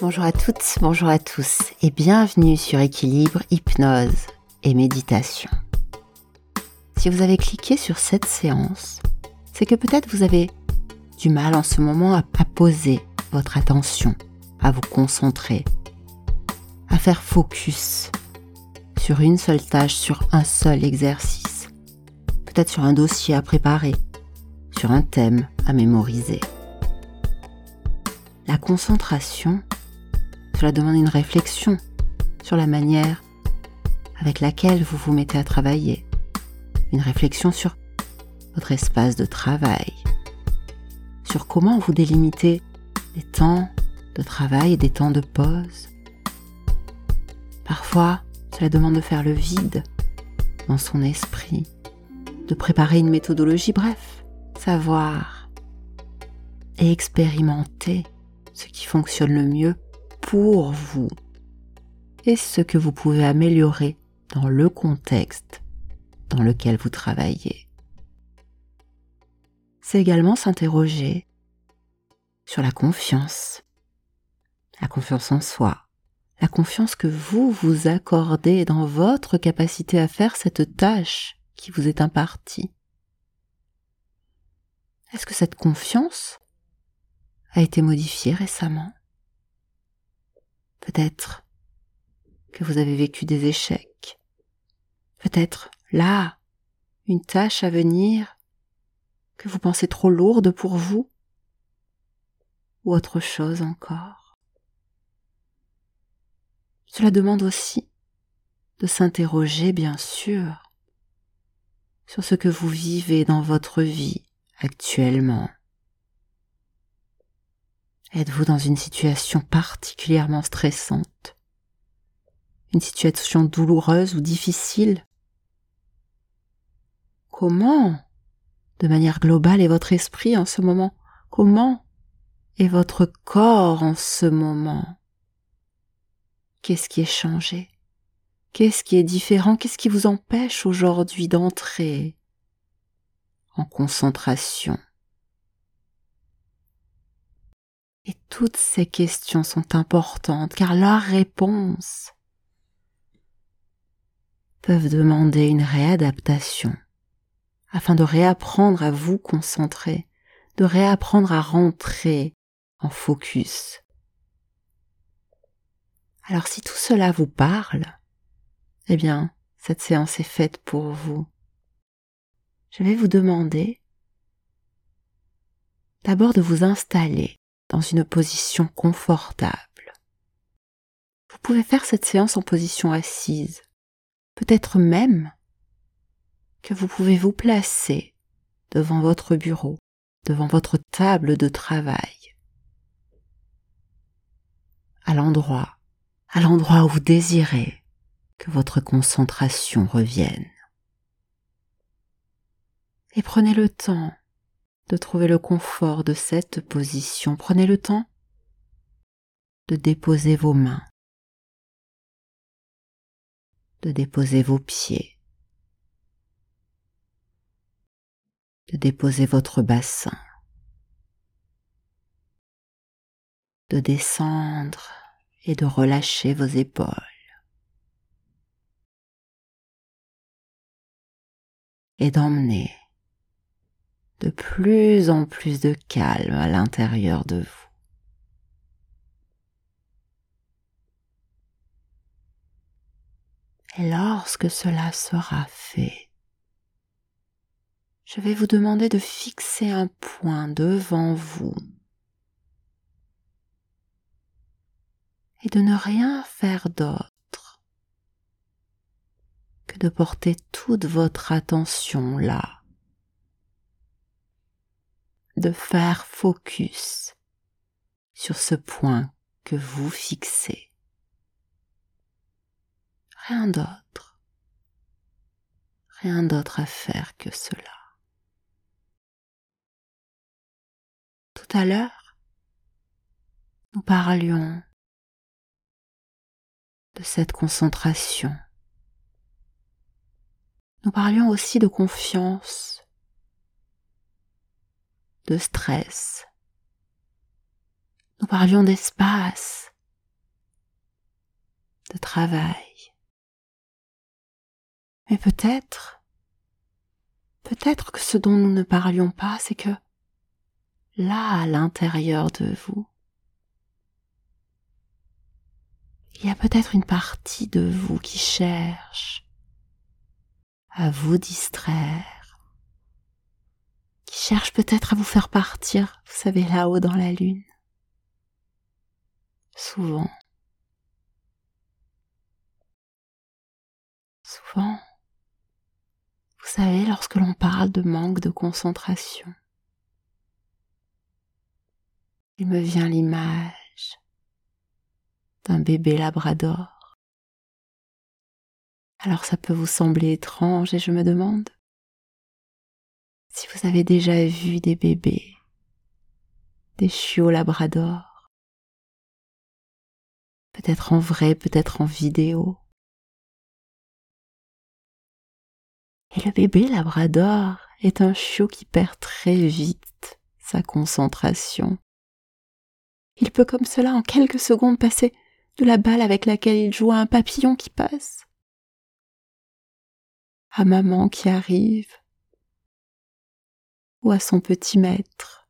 Bonjour à toutes, bonjour à tous et bienvenue sur Équilibre, Hypnose et Méditation. Si vous avez cliqué sur cette séance, c'est que peut-être vous avez du mal en ce moment à, poser votre attention, à vous concentrer, à faire focus sur une seule tâche, sur un seul exercice, peut-être sur un dossier à préparer, sur un thème à mémoriser. La concentration, cela demande une réflexion sur la manière avec laquelle vous vous mettez à travailler, une réflexion sur votre espace de travail, sur comment vous délimitez des temps de travail et des temps de pause. Parfois, cela demande de faire le vide dans son esprit, de préparer une méthodologie, bref, savoir et expérimenter ce qui fonctionne le mieux pour vous et ce que vous pouvez améliorer dans le contexte dans lequel vous travaillez. C'est également s'interroger sur la confiance, la confiance en soi, la confiance que vous vous accordez dans votre capacité à faire cette tâche qui vous est impartie. Est-ce que cette confiance a été modifiée récemment? Peut-être que vous avez vécu des échecs. Peut-être là, une tâche à venir que vous pensez trop lourde pour vous ou autre chose encore. Cela demande aussi de s'interroger, bien sûr, sur ce que vous vivez dans votre vie actuellement. Êtes-vous dans une situation particulièrement stressante? Une situation douloureuse ou difficile? Comment, de manière globale, est votre esprit en ce moment? Comment est votre corps en ce moment? Qu'est-ce qui est changé? Qu'est-ce qui est différent? Qu'est-ce qui vous empêche aujourd'hui d'entrer en concentration? Toutes ces questions sont importantes car leurs réponses peuvent demander une réadaptation afin de réapprendre à vous concentrer, de réapprendre à rentrer en focus. Alors si tout cela vous parle, eh bien, cette séance est faite pour vous. Je vais vous demander d'abord de vous installer dans une position confortable. Vous pouvez faire cette séance en position assise. Peut-être même que vous pouvez vous placer devant votre bureau, devant votre table de travail, à l'endroit, à l'endroit où vous désirez que votre concentration revienne. Et prenez le temps de trouver le confort de cette position. Prenez le temps de déposer vos mains, de déposer vos pieds, de déposer votre bassin, de descendre et de relâcher vos épaules. et d'emmener de plus en plus de calme à l'intérieur de vous. Et lorsque cela sera fait, je vais vous demander de fixer un point devant vous et de ne rien faire d'autre que de porter toute votre attention là de faire focus sur ce point que vous fixez. Rien d'autre. Rien d'autre à faire que cela. Tout à l'heure, nous parlions de cette concentration. Nous parlions aussi de confiance de stress. Nous parlions d'espace de travail. Mais peut-être, peut-être que ce dont nous ne parlions pas, c'est que là, à l'intérieur de vous, il y a peut-être une partie de vous qui cherche à vous distraire, qui cherche peut-être à vous faire partir, vous savez, là-haut dans la lune. Souvent, souvent, vous savez, lorsque l'on parle de manque de concentration, il me vient l'image d'un bébé labrador. Alors ça peut vous sembler étrange et je me demande si vous avez déjà vu des bébés, des chiots labrador, peut-être en vrai, peut-être en vidéo. Et le bébé labrador est un chiot qui perd très vite sa concentration. Il peut comme cela en quelques secondes passer de la balle avec laquelle il joue à un papillon qui passe, à maman qui arrive, ou à son petit maître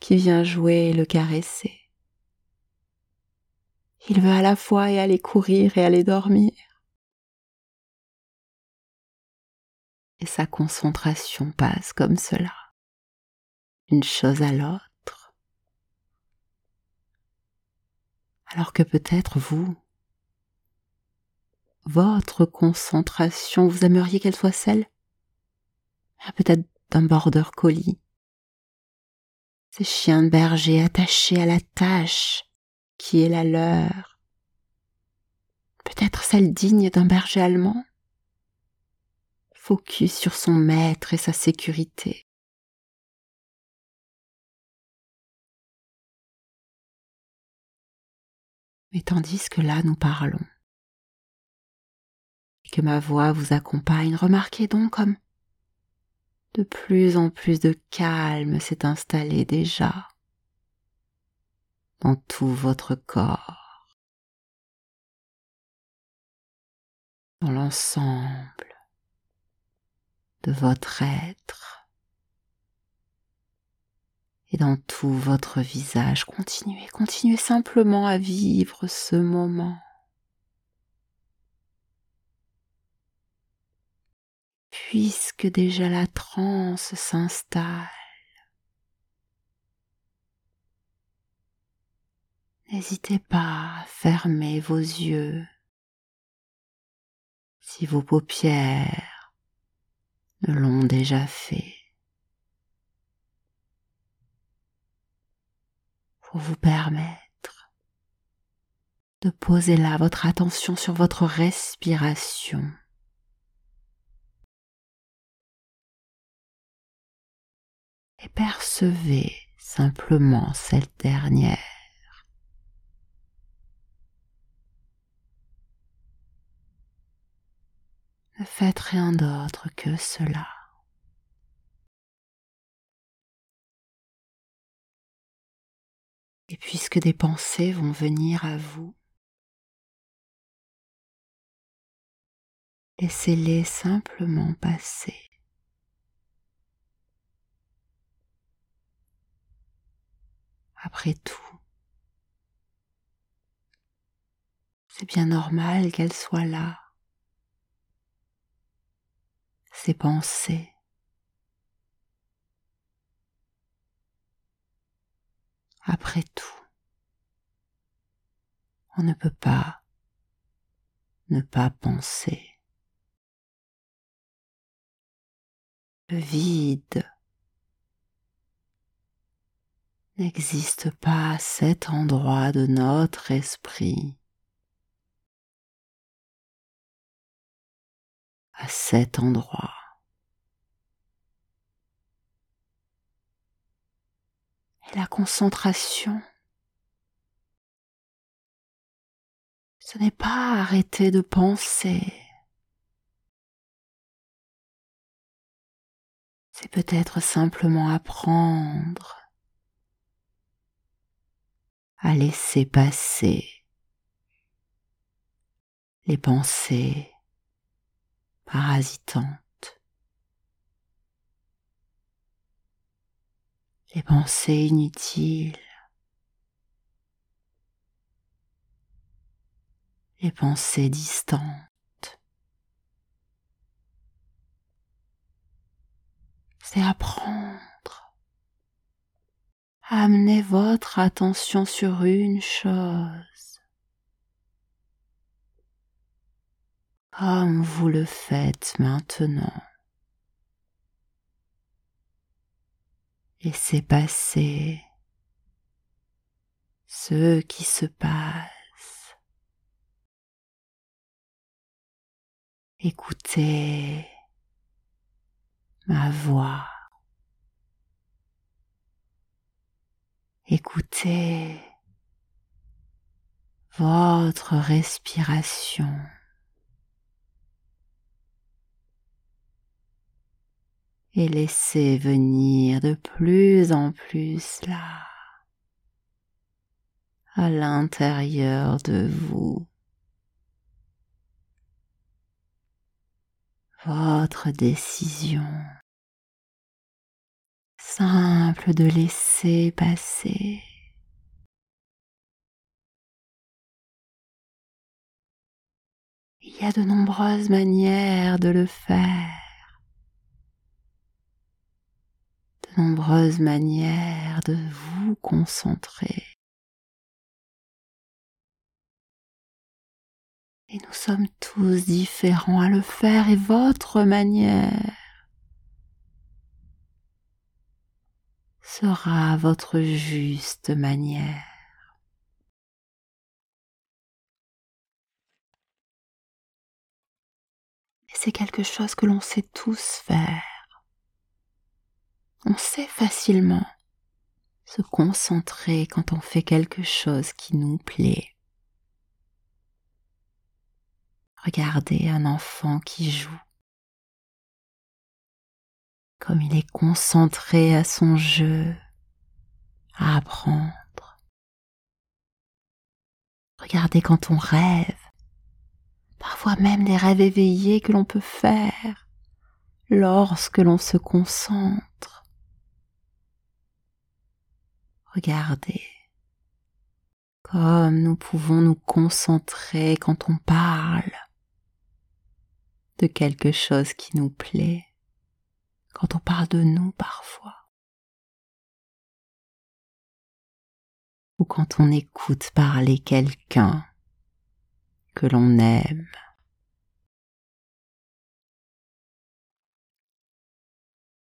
qui vient jouer et le caresser. Il veut à la fois y aller courir et aller dormir. Et sa concentration passe comme cela, une chose à l'autre alors que peut-être vous, votre concentration, vous aimeriez qu'elle soit celle? Ah, peut-être d'un border collie, ces chiens de berger attachés à la tâche qui est la leur, peut-être celle digne d'un berger allemand, focus sur son maître et sa sécurité. Mais tandis que là nous parlons, et que ma voix vous accompagne, remarquez donc comme de plus en plus de calme s'est installé déjà dans tout votre corps, dans l'ensemble de votre être et dans tout votre visage. Continuez, continuez simplement à vivre ce moment. Puisque déjà la transe s'installe, n'hésitez pas à fermer vos yeux si vos paupières ne l'ont déjà fait. pour vous permettre de poser là votre attention sur votre respiration. Et percevez simplement cette dernière. Ne faites rien d'autre que cela. Et puisque des pensées vont venir à vous, laissez-les simplement passer. Après tout, c'est bien normal qu'elles soient là, ces pensées. Après tout, on ne peut pas ne pas penser. Le vide n'existe pas à cet endroit de notre esprit. À cet endroit. la concentration. Ce n'est pas arrêter de penser. C'est peut-être simplement apprendre à laisser passer les pensées parasitantes, les pensées inutiles, les pensées distantes. C'est apprendre à amener votre attention sur une chose, comme vous le faites maintenant. Laissez passer ce qui se passe. Écoutez ma voix. Écoutez votre respiration. Et laissez venir de plus en plus là, à l'intérieur de vous. votre décision. Simple de laisser passer. Il y a de nombreuses manières de le faire. De nombreuses manières de vous concentrer. Et nous sommes tous différents à le faire et votre manière sera votre juste manière. C'est quelque chose que l'on sait tous faire. On sait facilement se concentrer quand on fait quelque chose qui nous plaît. Regardez un enfant qui joue. Comme il est concentré à son jeu, à apprendre. Regardez quand on rêve, parfois même des rêves éveillés que l'on peut faire lorsque l'on se concentre. Regardez comme nous pouvons nous concentrer quand on parle de quelque chose qui nous plaît, quand on parle de nous parfois, ou quand on écoute parler quelqu'un que l'on aime.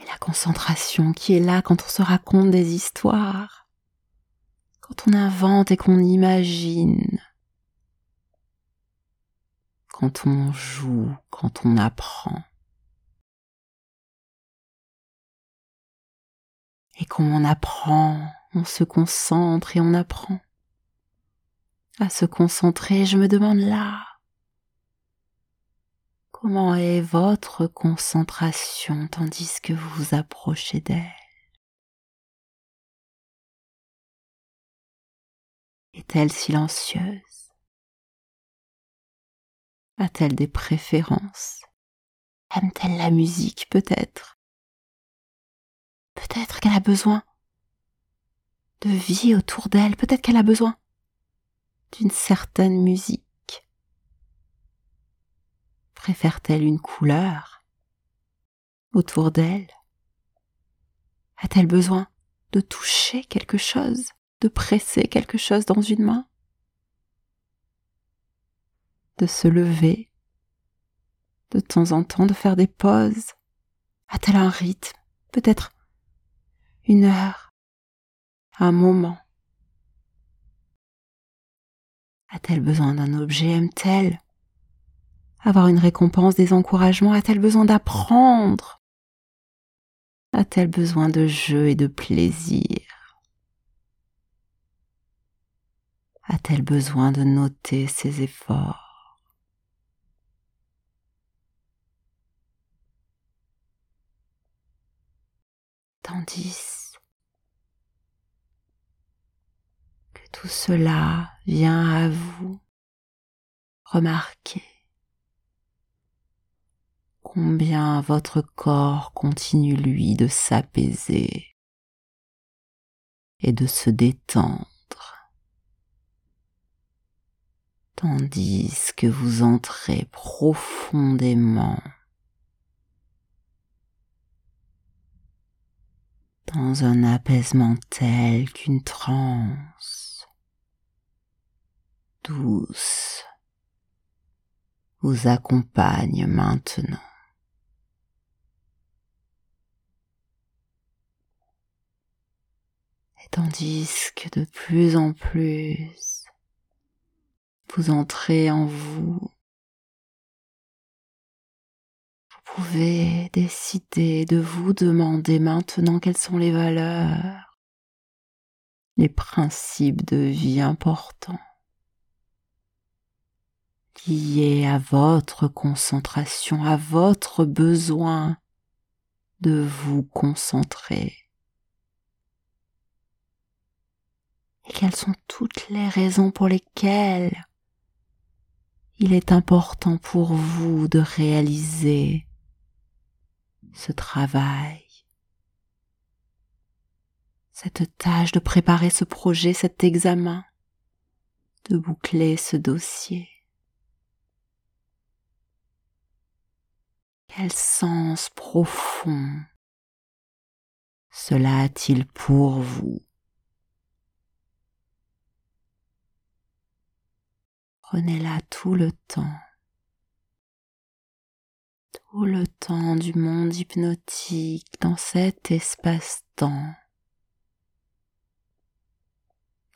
Et la concentration qui est là quand on se raconte des histoires, quand on invente et qu'on imagine, quand on joue, quand on apprend. Et quand on apprend, on se concentre et on apprend. À se concentrer, je me demande là, comment est votre concentration tandis que vous vous approchez d'elle? Est-elle silencieuse? A-t-elle des préférences? Aime-t-elle la musique peut-être? Peut-être qu'elle a besoin de vie autour d'elle, peut-être qu'elle a besoin d'une certaine musique. Préfère-t-elle une couleur autour d'elle? A-t-elle besoin de toucher quelque chose, de presser quelque chose dans une main? De se lever, de temps en temps de faire des pauses? A-t-elle un rythme? Peut-être une heure, un moment. A-t-elle besoin d'un objet Aime-t-elle? Avoir une récompense, des encouragements A-t-elle besoin d'apprendre? A-t-elle besoin de jeu et de plaisir? A-t-elle besoin de noter ses efforts? Tandis tout cela vient à vous, Remarquez combien votre corps continue lui de s'apaiser et de se détendre, tandis que vous entrez profondément dans un apaisement tel qu'une transe vous accompagne maintenant. Et tandis que de plus en plus vous entrez en vous, vous pouvez décider de vous demander maintenant quelles sont les valeurs, les principes de vie importants liés à votre concentration, à votre besoin de vous concentrer. Et quelles sont toutes les raisons pour lesquelles il est important pour vous de réaliser ce travail, cette tâche de préparer ce projet, cet examen, de boucler ce dossier. Quel sens profond cela a-t-il pour vous? Prenez-la tout le temps, tout le temps du monde hypnotique dans cet espace-temps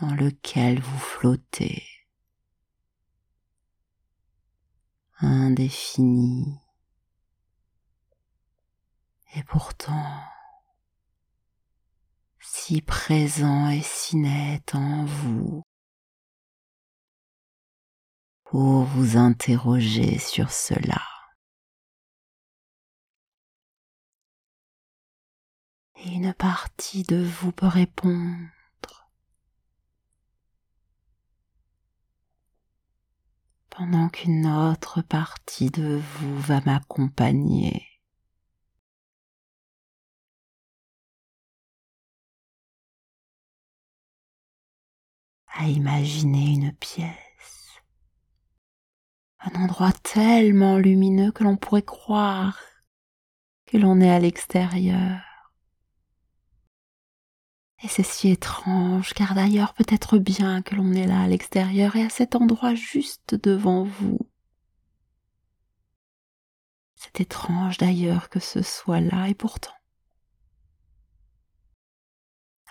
dans lequel vous flottez, indéfini et pourtant si présent et si net en vous pour vous interroger sur cela. Et une partie de vous peut répondre. pendant qu'une autre partie de vous va m'accompagner. À imaginer une pièce, un endroit tellement lumineux que l'on pourrait croire que l'on est à l'extérieur. Et c'est si étrange, car d'ailleurs peut-être bien que l'on est là à l'extérieur et à cet endroit juste devant vous. C'est étrange d'ailleurs que ce soit là, et pourtant.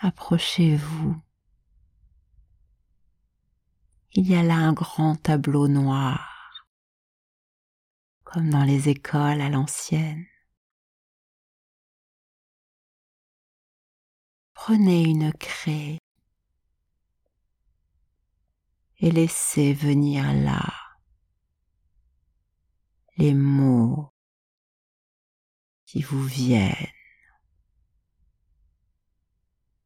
Approchez-vous il y a là un grand tableau noir, comme dans les écoles à l'ancienne. Prenez une craie et laissez venir là les mots qui vous viennent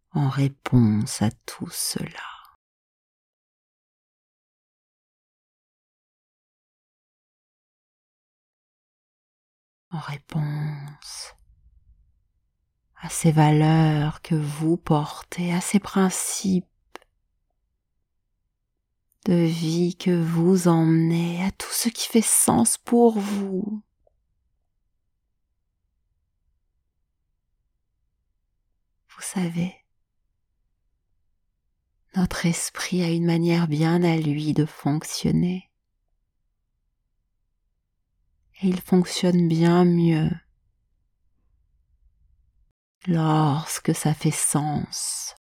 en réponse à tout cela. En réponse à ces valeurs que vous portez, à ces principes de vie que vous emmenez, à tout ce qui fait sens pour vous. Vous savez, notre esprit a une manière bien à lui de fonctionner il fonctionne bien mieux lorsque ça fait sens,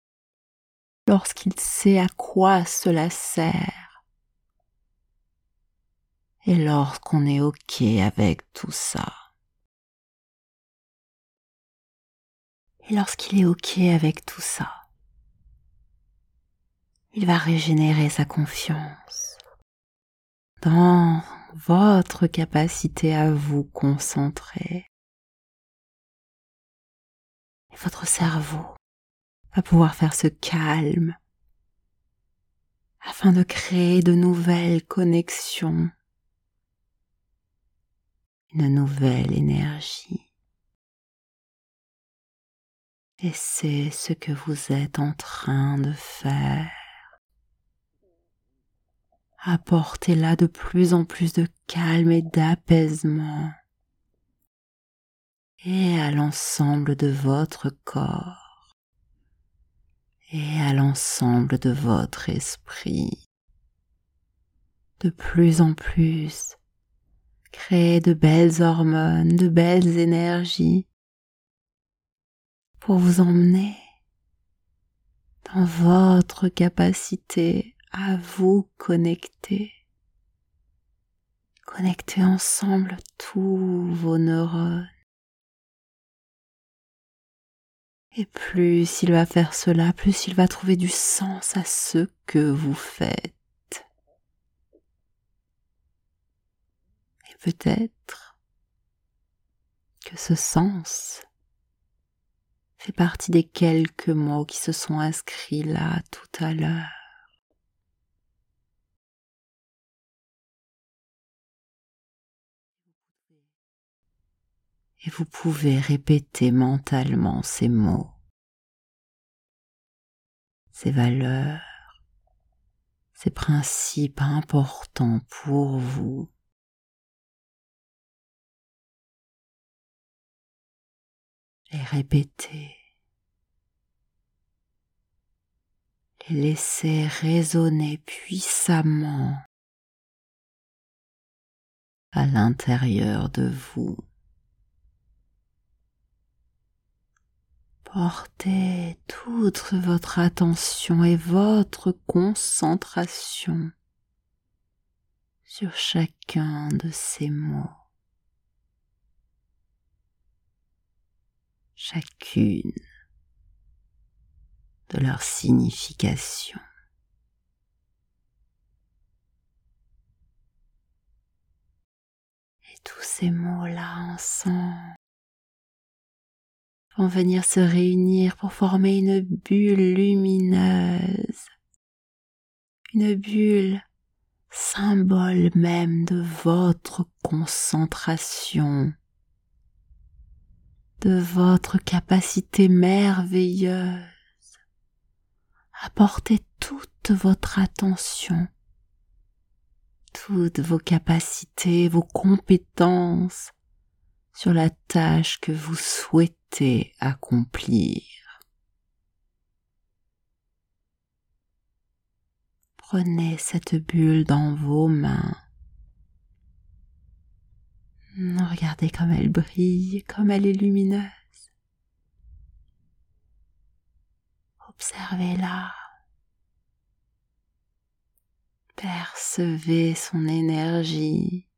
lorsqu'il sait à quoi cela sert et lorsqu'on est OK avec tout ça. Et lorsqu'il est OK avec tout ça, il va régénérer sa confiance dans votre capacité à vous concentrer. Et votre cerveau va pouvoir faire ce calme afin de créer de nouvelles connexions une nouvelle énergie. Et c'est ce que vous êtes en train de faire. Apportez là de plus en plus de calme et d'apaisement. Et à l'ensemble de votre corps. Et à l'ensemble de votre esprit. De plus en plus, créez de belles hormones, de belles énergies. Pour vous emmener dans votre capacité à vous connecter. Connecter ensemble tous vos neurones Et plus il va faire cela, plus il va trouver du sens à ce que vous faites. Et peut-être que ce sens fait partie des quelques mots qui se sont inscrits là tout à l'heure. Et vous pouvez répéter mentalement ces mots, ces valeurs, ces principes importants pour vous. Les répéter, les laisser résonner puissamment à l'intérieur de vous. Portez toute votre attention et votre concentration sur chacun de ces mots. Chacune de leur signification. Et tous ces mots-là ensemble venir se réunir pour former une bulle lumineuse, une bulle symbole même de votre concentration, de votre capacité merveilleuse. À porter toute votre attention, toutes vos capacités, vos compétences sur la tâche que vous souhaitez accomplir. Prenez cette bulle dans vos mains. Regardez comme elle brille, comme elle est lumineuse. Observez-la. Percevez son énergie.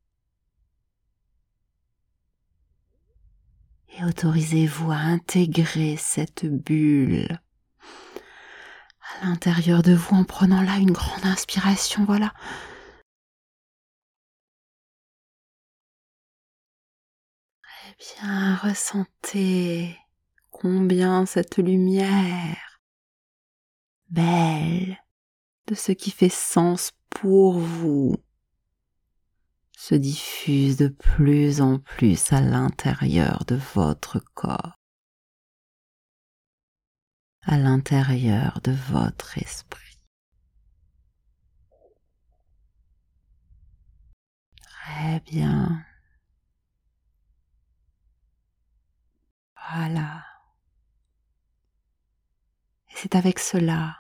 Et autorisez-vous à intégrer cette bulle à l'intérieur de vous en prenant là une grande inspiration, voilà. Très bien, ressentez combien cette lumière belle de ce qui fait sens pour vous se diffuse de plus en plus à l'intérieur de votre corps, à l'intérieur de votre esprit. Très bien. Voilà. Et c'est avec cela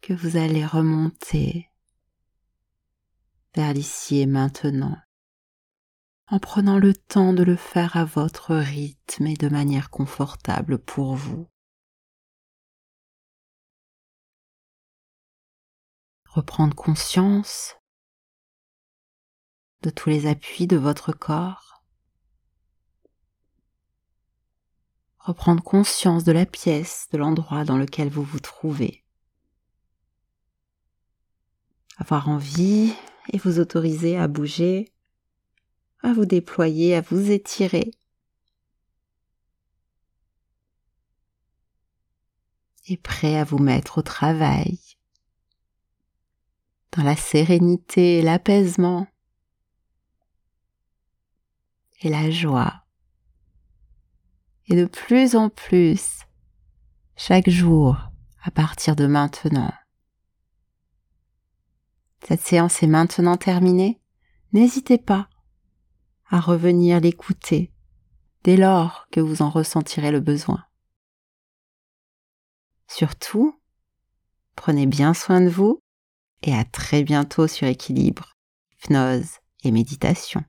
que vous allez remonter vers l'ici et maintenant, en prenant le temps de le faire à votre rythme et de manière confortable pour vous. Reprendre conscience de tous les appuis de votre corps. Reprendre conscience de la pièce, de l'endroit dans lequel vous vous trouvez. Avoir envie et vous autoriser à bouger, à vous déployer, à vous étirer. Et prêt à vous mettre au travail, dans la sérénité l'apaisement, et la joie. Et de plus en plus, chaque jour, à partir de maintenant. Cette séance est maintenant terminée. N'hésitez pas à revenir l'écouter dès lors que vous en ressentirez le besoin. Surtout, prenez bien soin de vous et à très bientôt sur équilibre, hypnose et méditation.